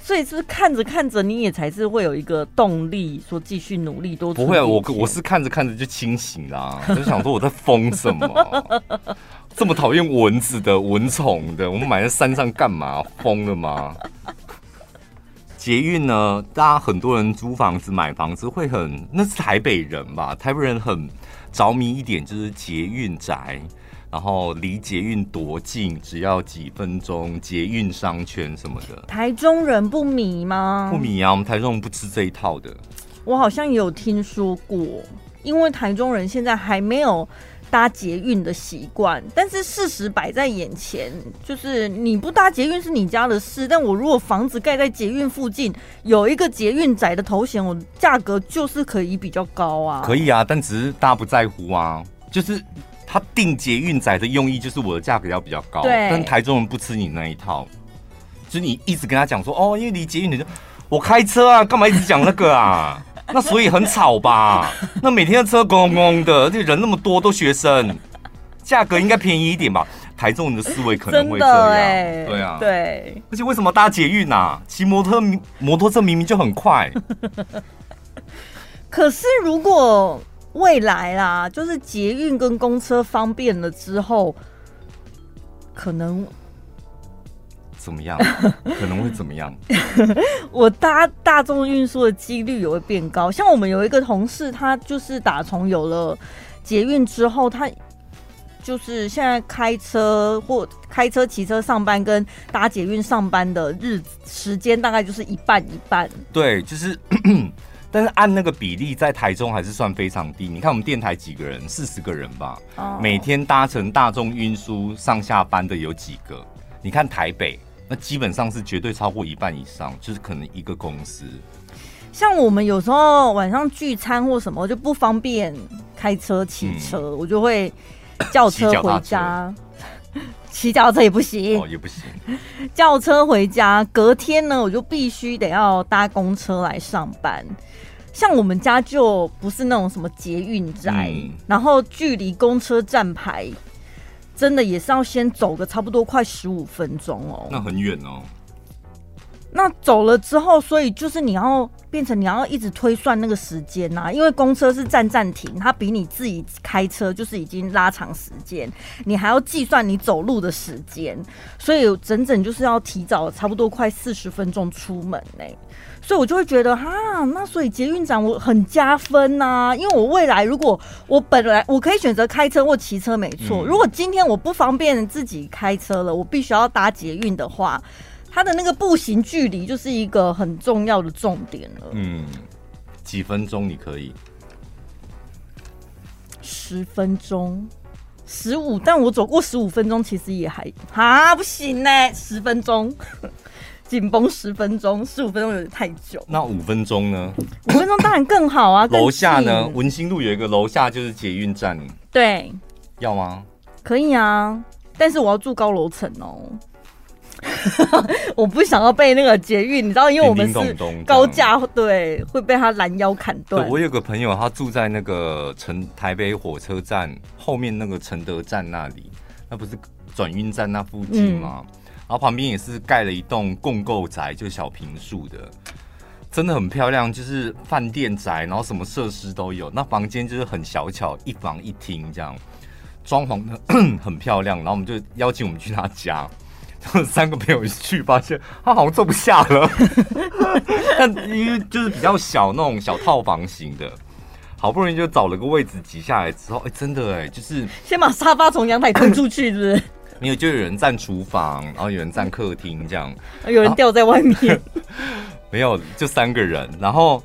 所以是不是看着看着你也才是会有一个动力，说继续努力多？不会啊，我我是看着看着就清醒啦，就 想说我在疯什么？这么讨厌蚊子的蚊虫的，我们买在山上干嘛？疯了吗？捷运呢？大家很多人租房子买房子会很，那是台北人吧？台北人很着迷一点就是捷运宅。然后离捷运多近，只要几分钟，捷运商圈什么的。台中人不迷吗？不迷啊，我们台中人不吃这一套的。我好像有听说过，因为台中人现在还没有搭捷运的习惯，但是事实摆在眼前，就是你不搭捷运是你家的事。但我如果房子盖在捷运附近，有一个捷运宅的头衔，我价格就是可以比较高啊。可以啊，但只是大家不在乎啊。就是他定捷运仔的用意，就是我的价格要比较高。对。但台中人不吃你那一套，就是你一直跟他讲说，哦，因为离捷运你就我开车啊，干嘛一直讲那个啊？那所以很吵吧？那每天的车咣咣的，而且人那么多，都学生，价格应该便宜一点吧？台中人的思维可能会这样，欸、对啊，对。而且为什么搭捷运啊？骑摩托，摩托车明明就很快。可是如果未来啦，就是捷运跟公车方便了之后，可能。怎么样？可能会怎么样？我搭大众运输的几率也会变高。像我们有一个同事，他就是打从有了捷运之后，他就是现在开车或开车、骑车上班跟搭捷运上班的日子时间大概就是一半一半。对，就是，但是按那个比例，在台中还是算非常低。你看我们电台几个人，四十个人吧，每天搭乘大众运输上下班的有几个？你看台北。那基本上是绝对超过一半以上，就是可能一个公司。像我们有时候晚上聚餐或什么就不方便开车骑车，嗯，我就会叫车回家。骑脚踏车也不行，哦，也不行。轿车回家，隔天呢，我就必须得要搭公车来上班。像我们家就不是那种什么捷运站，嗯，然后距离公车站牌。真的也是要先走个差不多快十五分钟哦，那很远哦。那走了之后，所以就是你要变成你要一直推算那个时间呐，因为公车是站站停，它比你自己开车就是已经拉长时间，你还要计算你走路的时间，所以整整就是要提早差不多快四十分钟出门呢。所以，我就会觉得哈，那所以捷运站我很加分呐、啊，因为我未来如果我本来我可以选择开车或骑车，没错。如果今天我不方便自己开车了，我必须要搭捷运的话，它的那个步行距离就是一个很重要的重点了。嗯，几分钟你可以？十分钟，十五，但我走过十五分钟，其实也还啊不行呢，十分钟。紧绷十分钟，十五分钟有点太久。那五分钟呢？五分钟当然更好啊。楼下呢？文心路有一个楼下就是捷运站。对。要吗？可以啊，但是我要住高楼层哦。我不想要被那个捷运，你知道，因为我们是高架，对，会被他拦腰砍断。我有个朋友，他住在那个城台北火车站后面那个承德站那里，那不是转运站那附近吗？嗯然后旁边也是盖了一栋共构宅，就是小平数的，真的很漂亮，就是饭店宅，然后什么设施都有。那房间就是很小巧，一房一厅这样，装潢的 很漂亮。然后我们就邀请我们去他家，三个朋友一去，发现他好像坐不下了。但因为就是比较小那种小套房型的，好不容易就找了个位置挤下来之后，哎，真的哎，就是先把沙发从阳台推出去，是不是？没有，就有人站厨房，然后有人站客厅，这样，有人掉在外面。没有，就三个人。然后，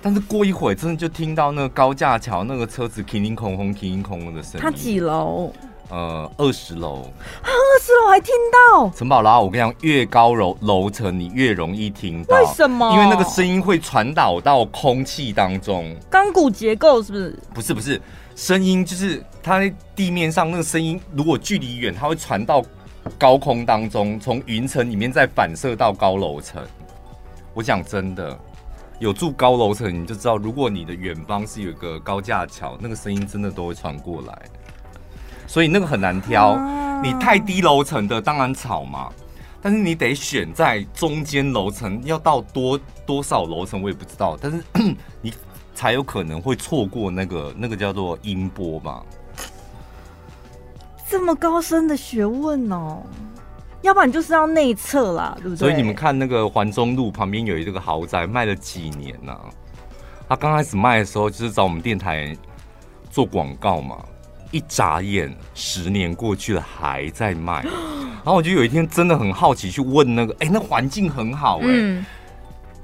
但是过一会儿，真的就听到那个高架桥那个车子叮叮空空、叮叮空空的声音。他几楼？呃，二十楼。二十楼还听到？陈宝拉，我跟你讲，越高楼楼层，你越容易听到。为什么？因为那个声音会传导到空气当中。钢骨结构是不是？不是，不是。声音就是它在地面上那个声音，如果距离远，它会传到高空当中，从云层里面再反射到高楼层。我讲真的，有住高楼层你就知道，如果你的远方是有一个高架桥，那个声音真的都会传过来。所以那个很难挑，你太低楼层的当然吵嘛，但是你得选在中间楼层，要到多多少楼层我也不知道，但是 你。才有可能会错过那个那个叫做音波吧？这么高深的学问哦，要不然就是要内测啦，对不对？所以你们看那个环中路旁边有一个豪宅，卖了几年呐、啊？他刚开始卖的时候就是找我们电台做广告嘛，一眨眼十年过去了还在卖，然后我就有一天真的很好奇去问那个，哎、欸，那环境很好哎、欸。嗯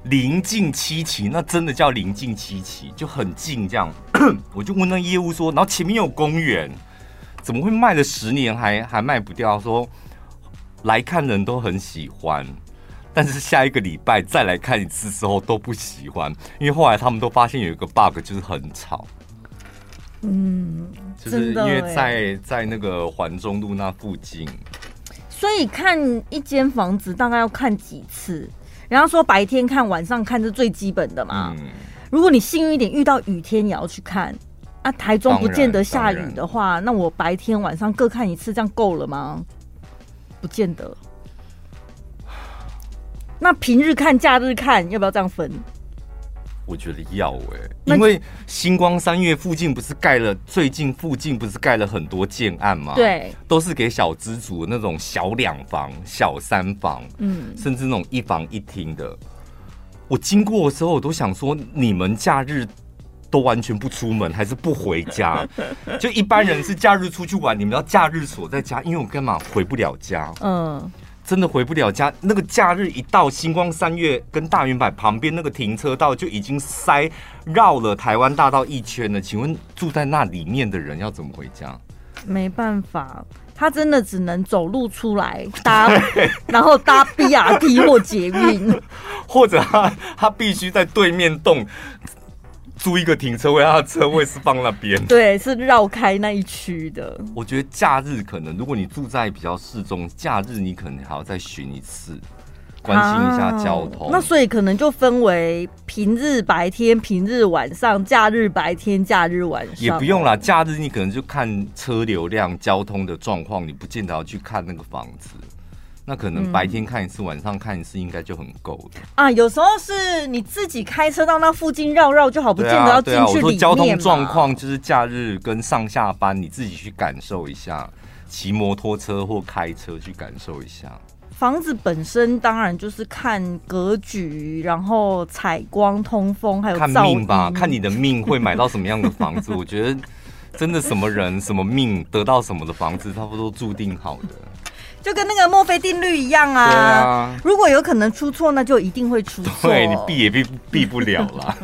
临近七期，那真的叫临近七期，就很近这样。我就问那业务说，然后前面有公园，怎么会卖了十年还还卖不掉？说来看人都很喜欢，但是下一个礼拜再来看一次之后都不喜欢，因为后来他们都发现有一个 bug，就是很吵。嗯，就是因为在在那个环中路那附近，所以看一间房子大概要看几次？然后说白天看、晚上看是最基本的嘛。嗯，如果你幸运一点遇到雨天也要去看啊。台中不见得下雨的话，那我白天晚上各看一次，这样够了吗？不见得。那平日看、假日看，要不要这样分？我觉得要哎、欸，因为星光三月附近不是盖了，最近附近不是盖了很多建案吗？对，都是给小资族那种小两房、小三房，嗯，甚至那种一房一厅的。我经过的时候，我都想说，你们假日都完全不出门，还是不回家？就一般人是假日出去玩，你们要假日锁在家，因为我干嘛回不了家？嗯。真的回不了家，那个假日一到，星光三月跟大圆柏旁边那个停车道就已经塞绕了台湾大道一圈了。请问住在那里面的人要怎么回家？没办法，他真的只能走路出来搭，然后搭 BRT 或捷运，或者他他必须在对面栋。租一个停车位，他的车位是放那边，对，是绕开那一区的。我觉得假日可能，如果你住在比较市中，假日你可能还要再巡一次，关心一下交通。啊，那所以可能就分为平日白天、平日晚上、假日白天、假日晚上。也不用啦，假日你可能就看车流量、交通的状况，你不见得要去看那个房子。那可能白天看一次，嗯、晚上看一次，应该就很够了啊。有时候是你自己开车到那附近绕绕就好，不见得要进去里面嘛。我说交通状况就是假日跟上下班，你自己去感受一下，骑摩托车或开车去感受一下。房子本身当然就是看格局，然后采光、通风，还有看命吧，看你的命会买到什么样的房子。我觉得真的什么人 什么命得到什么的房子，差不多注定好的。就跟那个墨菲定律一样啊，啊如果有可能出错，那就一定会出错。对，你避也避避不了啦。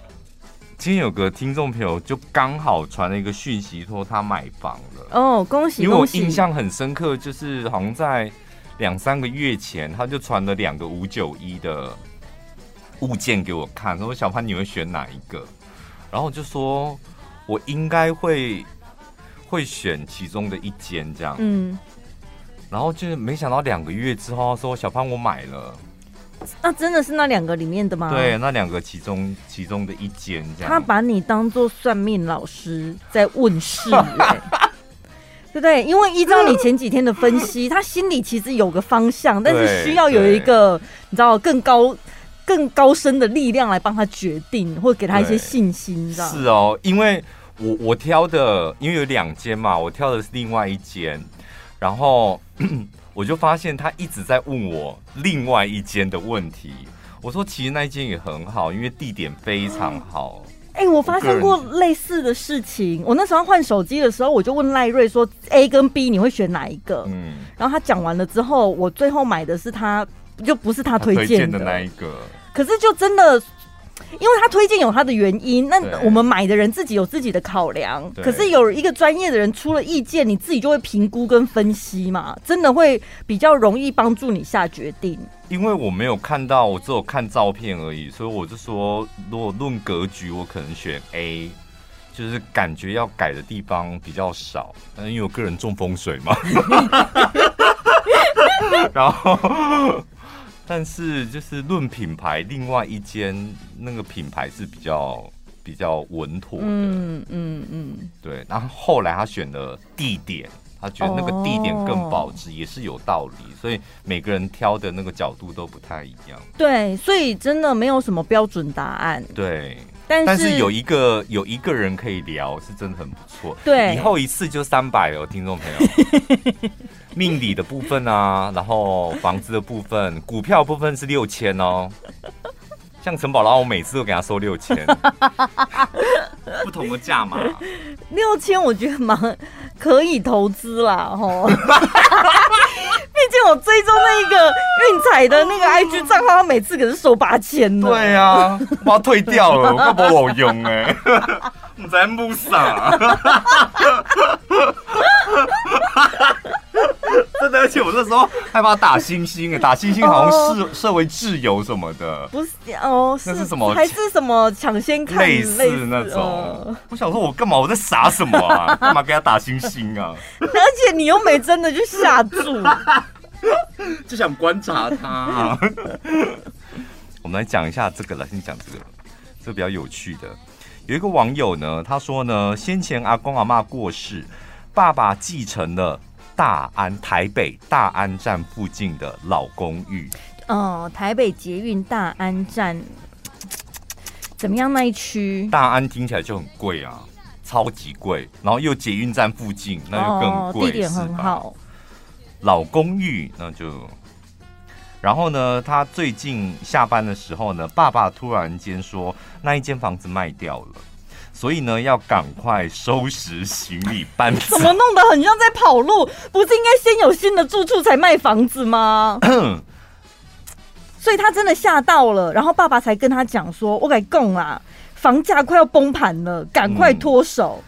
今天有个听众朋友就刚好传了一个讯息，说他买房了。哦，恭喜！因为我印象很深刻，就是好像在两三个月前，他就传了两个五九一的物件给我看，说小潘你会选哪一个？然后我就说我应该会会选其中的一间这样。嗯。然后就是没想到两个月之后说小胖我买了，那真的是那两个里面的吗？对，那两个其中其中的一间这样。他把你当做算命老师在问事，欸，对不对？因为依照你前几天的分析，他心里其实有个方向，但是需要有一个你知道更高更高深的力量来帮他决定，或给他一些信心，是哦，因为我我挑的，因为有两间嘛，我挑的是另外一间。然后 我就发现他一直在问我另外一间的问题。我说其实那一间也很好，因为地点非常好。哎、欸，我发生过类似的事情。我那时候换手机的时候，我就问赖瑞说：“A 跟 B 你会选哪一个？”嗯，然后他讲完了之后，我最后买的是他，就不是他推荐的，的那一个。可是就真的。因为他推荐有他的原因，那我们买的人自己有自己的考量。可是有一个专业的人出了意见，你自己就会评估跟分析嘛，真的会比较容易帮助你下决定。因为我没有看到，我只有看照片而已，所以我就说，如果论格局，我可能选 A，就是感觉要改的地方比较少。但，因为我个人中风水嘛。然后。但是就是论品牌，另外一间那个品牌是比较比较稳妥的，嗯嗯嗯，对。然后后来他选了地点，他觉得那个地点更保值，也是有道理。所以每个人挑的那个角度都不太一样。对，所以真的没有什么标准答案。对，但是，但是有一个有一个人可以聊，是真的很不错。对，以后一次就三百哦，听众朋友。命理的部分啊，然后房子的部分，股票部分是六千哦。像陈宝拉，我每次都给他收六千，不同的价码。六千我觉得蛮可以投资啦，吼。毕竟我追踪那个运彩的那个 IG 账号，他每次可是收八千呢。对啊，我要退掉了，我不好用哎。在木上。真的，而且我那时候害怕打星星，打星星好像设设为挚友什么的，不是哦，那是什么？还是什么抢先看类似那种？哦、我想说，我干嘛？我在傻什么啊？干嘛给他打星星啊？而且你又没真的去下注，就想观察他、啊。我们来讲一下这个，了先讲这个，这个比较有趣的。有一个网友呢，他说呢，先前阿公阿妈过世，爸爸继承了。大安台北大安站附近的老公寓，哦，台北捷运大安站 怎么样？那一区大安听起来就很贵啊，超级贵。然后又捷运站附近，那就更贵，哦，地点很好。老公寓那就，然后呢，他最近下班的时候呢，爸爸突然间说那一间房子卖掉了。所以呢，要赶快收拾行李搬走。怎么弄得很像在跑路？不是应该先有新的住处才卖房子吗？所以他真的吓到了，然后爸爸才跟他讲说：“我跟你讲啊，房价快要崩盘了，赶快脱手、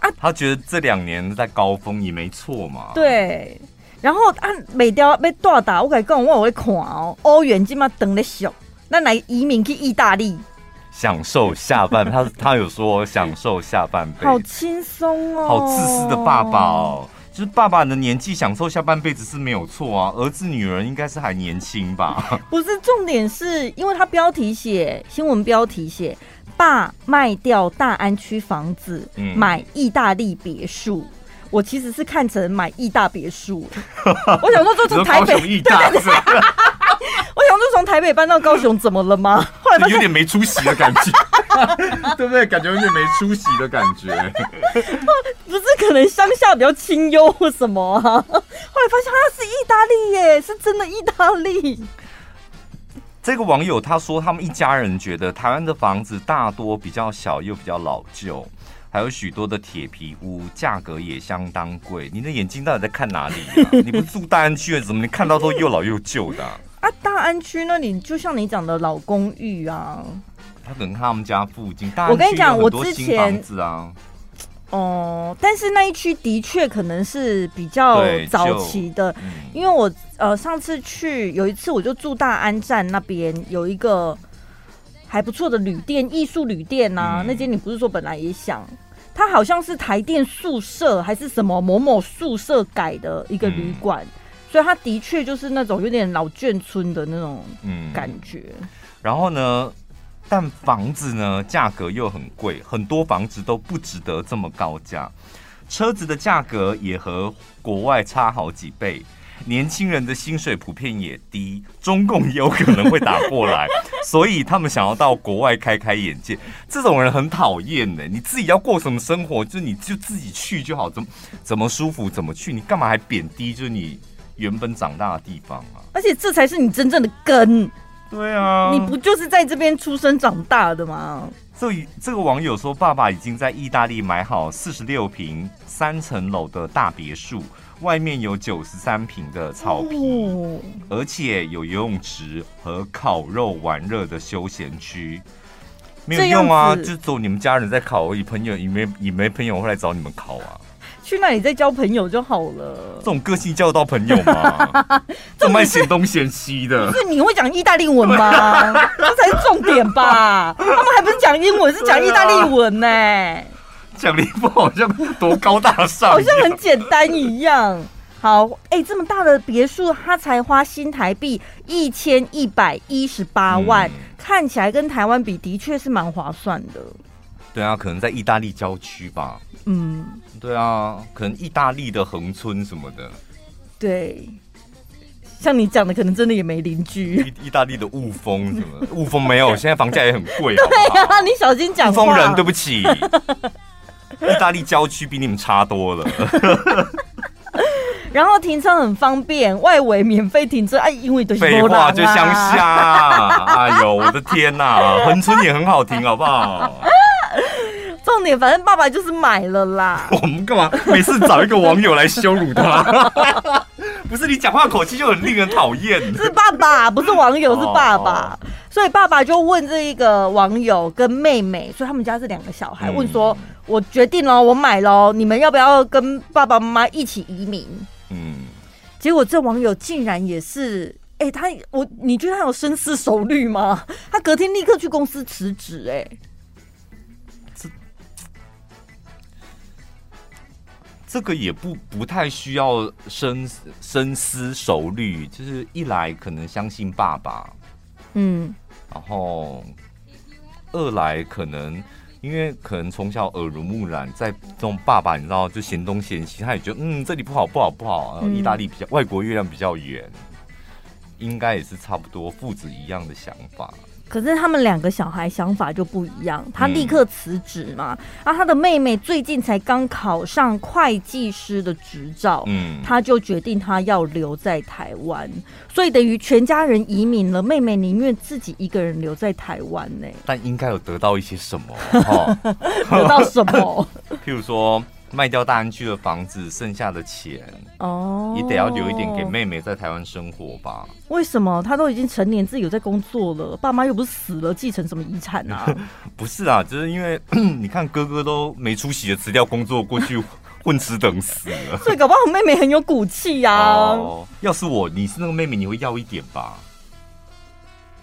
嗯、啊！”他觉得这两年在高峰也没错嘛。对，然后按美雕被大打，我跟你讲，我会看哦，欧元今嘛等的小，那来移民去意大利。享受下半，他他有说享受下半辈。子，好轻松哦，好自私的爸爸哦，就是爸爸的年纪享受下半辈子是没有错啊，儿子女儿应该是还年轻吧？不是，重点是因为他标题写新闻标题写爸卖掉大安区房子，嗯、买意大利别墅，我其实是看成买意大别墅，我想说就从台北意大。我想说，从台北搬到高雄怎么了吗？后来有点没出息的感觉，对不对？感觉有点没出息的感觉。不是，可能乡下比较清幽或什么啊？后来发现他是意大利耶，是真的意大利。这个网友他说，他们一家人觉得台湾的房子大多比较小又比较老旧，还有许多的铁皮屋，价格也相当贵。你的眼睛到底在看哪里啊？你不住大安区，怎么你看到都又老又旧的啊？啊，大安区那里就像你讲的老公寓啊，他可能他们家附近。大我跟你讲，我之前子啊，哦、呃，但是那一区的确可能是比较早期的，嗯、因为我呃上次去有一次我就住大安站那边有一个还不错的旅店，艺术旅店啊，嗯、那间你不是说本来也想，它好像是台电宿舍还是什么某某宿舍改的一个旅馆。嗯所以它的确就是那种有点老眷村的那种感觉，嗯。然后呢，但房子呢价格又很贵，很多房子都不值得这么高价。车子的价格也和国外差好几倍。年轻人的薪水普遍也低，中共也有可能会打过来，所以他们想要到国外开开眼界。这种人很讨厌的。你自己要过什么生活，就你就自己去就好，怎么怎么舒服怎么去，你干嘛还贬低？就是你。原本长大的地方啊，而且这才是你真正的根。对啊，你不就是在这边出生长大的吗？所以这个网友说，爸爸已经在意大利买好四十六平三层楼的大别墅，外面有九十三平的草坪，哦、而且有游泳池和烤肉玩乐的休闲区。没有用啊，就走你们家人在烤而已，朋友也没也没朋友会来找你们烤啊。去那里再交朋友就好了。这种个性交得到朋友吗？这么嫌东嫌西的。不是你会讲意大利文吗？这才是重点吧？他们还不是讲英文，是讲意大利文呢、欸。讲的一副好像多高大上，好像很简单一样。好，哎、欸，这么大的别墅，他才花新台币一千一百一十八万，嗯、看起来跟台湾比，的确是蛮划算的。对啊，可能在意大利郊区吧。嗯，对啊，可能意大利的横村什么的。对，像你讲的，可能真的也没邻居。意意大利的雾峰什么？雾峰没有，现在房价也很贵。对啊，你小心讲。雾峰人，对不起。意大利郊区比你们差多了。然后停车很方便，外围免费停车。哎，因为都是废话，就乡下。哎呦，我的天哪，恒春也很好停，好不好？重点，反正爸爸就是买了啦。我们干嘛每次找一个网友来羞辱他？不是你讲话口气就很令人讨厌。是爸爸，不是网友，是爸爸。所以爸爸就问这一个网友跟妹妹，所以他们家是两个小孩，嗯、问说：“我决定了，我买了，你们要不要跟爸爸妈妈一起移民？”嗯，结果这网友竟然也是，哎、欸，他我你觉得他有深思熟虑吗？他隔天立刻去公司辞职，哎，这这个也不不太需要深深思熟虑，就是一来可能相信爸爸，嗯。然后，二来可能因为可能从小耳濡目染，在这种爸爸你知道就嫌东嫌西，他也觉得嗯这里不好不好不好。然后意大利比较、外国月亮比较圆，应该也是差不多父子一样的想法。可是他们两个小孩想法就不一样，他立刻辞职嘛。然后他的妹妹最近才刚考上会计师的执照，嗯，他就决定他要留在台湾，所以等于全家人移民了，妹妹宁愿自己一个人留在台湾呢。但应该有得到一些什么？得到什么？譬如说。卖掉大安区的房子，剩下的钱哦，也得要留一点给妹妹在台湾生活吧？为什么？她都已经成年，自己有在工作了，爸妈又不是死了，继承什么遗产啊？不是啊，就是因为 你看哥哥都没出息的辞掉工作过去混吃等死了，所以搞不好妹妹很有骨气呀。哦，要是我，你是那个妹妹，你会要一点吧？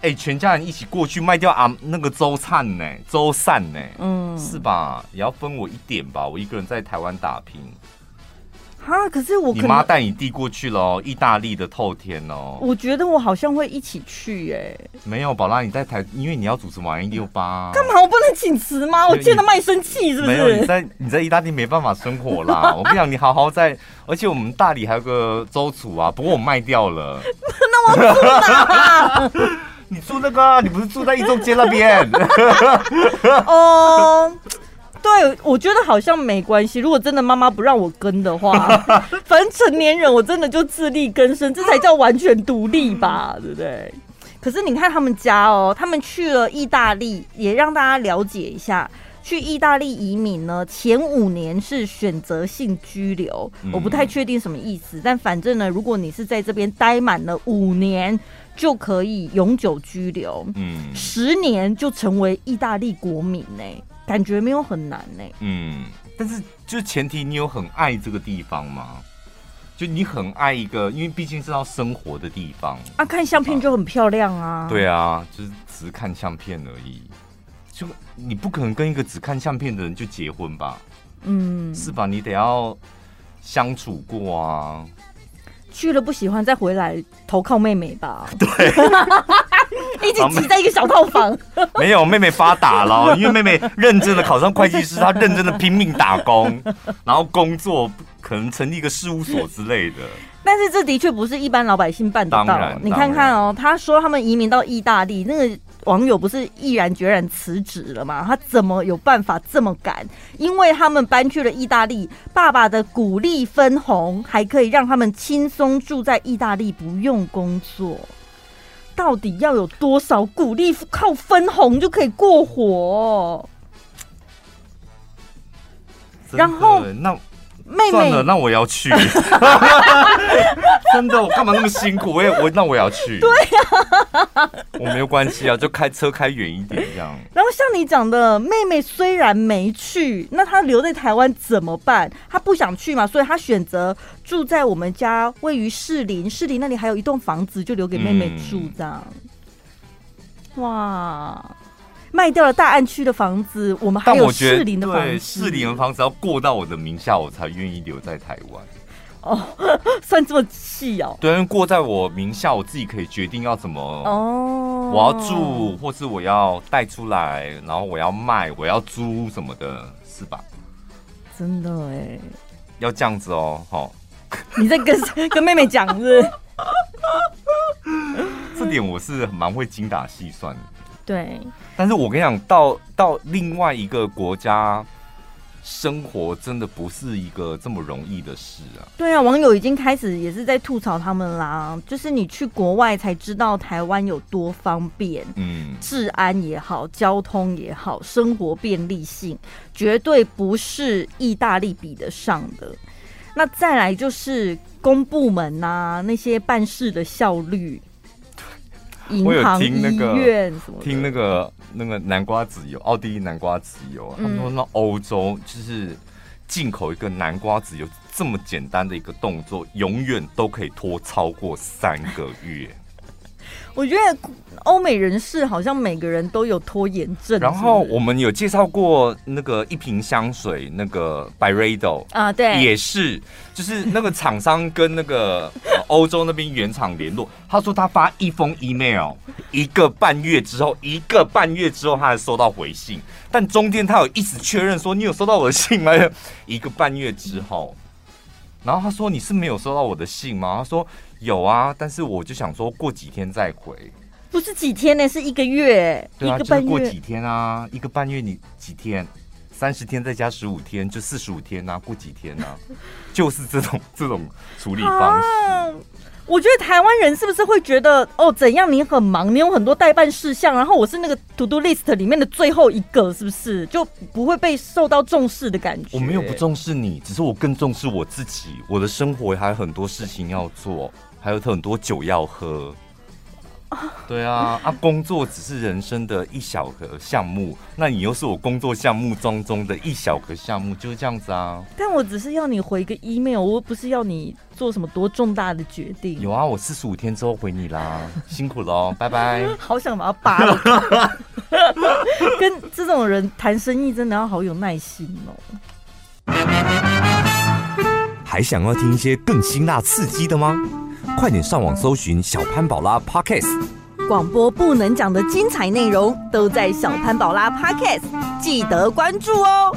哎、欸，全家人一起过去卖掉啊，那个周灿呢？周善呢？嗯，是吧？也要分我一点吧？我一个人在台湾打拼。哈，可是我你妈带你弟过去喽，意大利的透天哦。我觉得我好像会一起去哎。没有，宝拉你在台，因为你要主持晚一六八。干嘛？我不能请辞吗？我见了妈生气是不是？没有，你在你在意大利没办法生活啦。我跟你讲，你好好在，而且我们大理还有个周楚啊，不过我卖掉了。那我住哪？你住那个，你不是住在一中街那边？哦，对，我觉得好像没关系。如果真的妈妈不让我跟的话，反正成年人我真的就自力更生，这才叫完全独立吧，对不对？可是你看他们家哦，他们去了意大利，也让大家了解一下，去意大利移民呢，前五年是选择性居留，我不太确定什么意思，但反正呢，如果你是在这边待满了五年。就可以永久居留，嗯，十年就成为意大利国民呢，感觉没有很难呢，嗯，但是就是前提你有很爱这个地方吗？就你很爱一个，因为毕竟是要生活的地方。啊，看相片就很漂亮啊，对啊，就是只是看相片而已，就你不可能跟一个只看相片的人就结婚吧，嗯，是吧？你得要相处过啊。去了不喜欢再回来投靠妹妹吧？对，一起挤在一个小套房。没有，妹妹发达了，因为妹妹认真的考上会计师，她认真的拼命打工，然后工作可能成立一个事务所之类的。但是这的确不是一般老百姓办得到。当然，你看看哦，他说他们移民到意大利那个。网友不是毅然决然辞职了吗？他怎么有办法这么赶？因为他们搬去了意大利，爸爸的鼓励分红还可以让他们轻松住在意大利，不用工作。到底要有多少鼓励靠分红就可以过活？然后那。妹妹算了，那我要去。真的，我干嘛那么辛苦？我也我那我要去。对呀、啊，我没有关系啊，就开车开远一点这样。然后像你讲的，妹妹虽然没去，那她留在台湾怎么办？她不想去嘛，所以她选择住在我们家位于士林，士林那里还有一栋房子，就留给妹妹住这样。嗯、哇。卖掉了大安区的房子，我们还有士林的房子。对，士林的房子要过到我的名下，我才愿意留在台湾。哦，算这么细哦。对，因为过在我名下，我自己可以决定要怎么哦，我要住，或是我要带出来，然后我要卖，我要租什么的，是吧？真的哎，要这样子哦，好。你在跟 跟妹妹讲是？这点我是蛮会精打细算的。对，但是我跟你讲，到到另外一个国家生活，真的不是一个这么容易的事啊。对啊，网友已经开始也是在吐槽他们啦，就是你去国外才知道台湾有多方便，嗯，治安也好，交通也好，生活便利性绝对不是意大利比得上的。那再来就是公部门呐、啊，那些办事的效率。银行、听那个、听那个那个南瓜籽油，奥地利南瓜籽油，他们说那欧洲就是进口一个南瓜籽油这么简单的一个动作，永远都可以拖超过三个月。我觉得欧美人士好像每个人都有拖延症。然后我们有介绍过那个一瓶香水，那个 Byredo 啊，对，也是，就是那个厂商跟那个欧洲那边原厂联络，他说他发一封 email，一个半月之后，一个半月之后他才收到回信，但中间他有一直确认说你有收到我的信吗？一个半月之后，然后他说你是没有收到我的信吗？他说。有啊，但是我就想说过几天再回，不是几天呢，是一个月，对啊，一个半月，就是过几天啊，一个半月你几天，三十天再加十五天就四十五天啊，过几天啊，就是这种这种处理方式。啊我觉得台湾人是不是会觉得哦，怎样你很忙，你有很多代办事项，然后我是那个 to do list 里面的最后一个，是不是就不会被受到重视的感觉？我没有不重视你，只是我更重视我自己，我的生活还有很多事情要做，还有很多酒要喝。对啊，啊，工作只是人生的一小个项目，那你又是我工作项目当中的一小个项目，就是这样子啊。但我只是要你回个 email，我不是要你做什么多重大的决定。有啊，我四十五天之后回你啦，辛苦喽，拜拜。好想把它扒了。跟这种人谈生意真的要好有耐心哦。还想要听一些更辛辣刺激的吗？快点上网搜寻小潘宝拉 Podcast，广播不能讲的精彩内容都在小潘宝拉 Podcast，记得关注哦。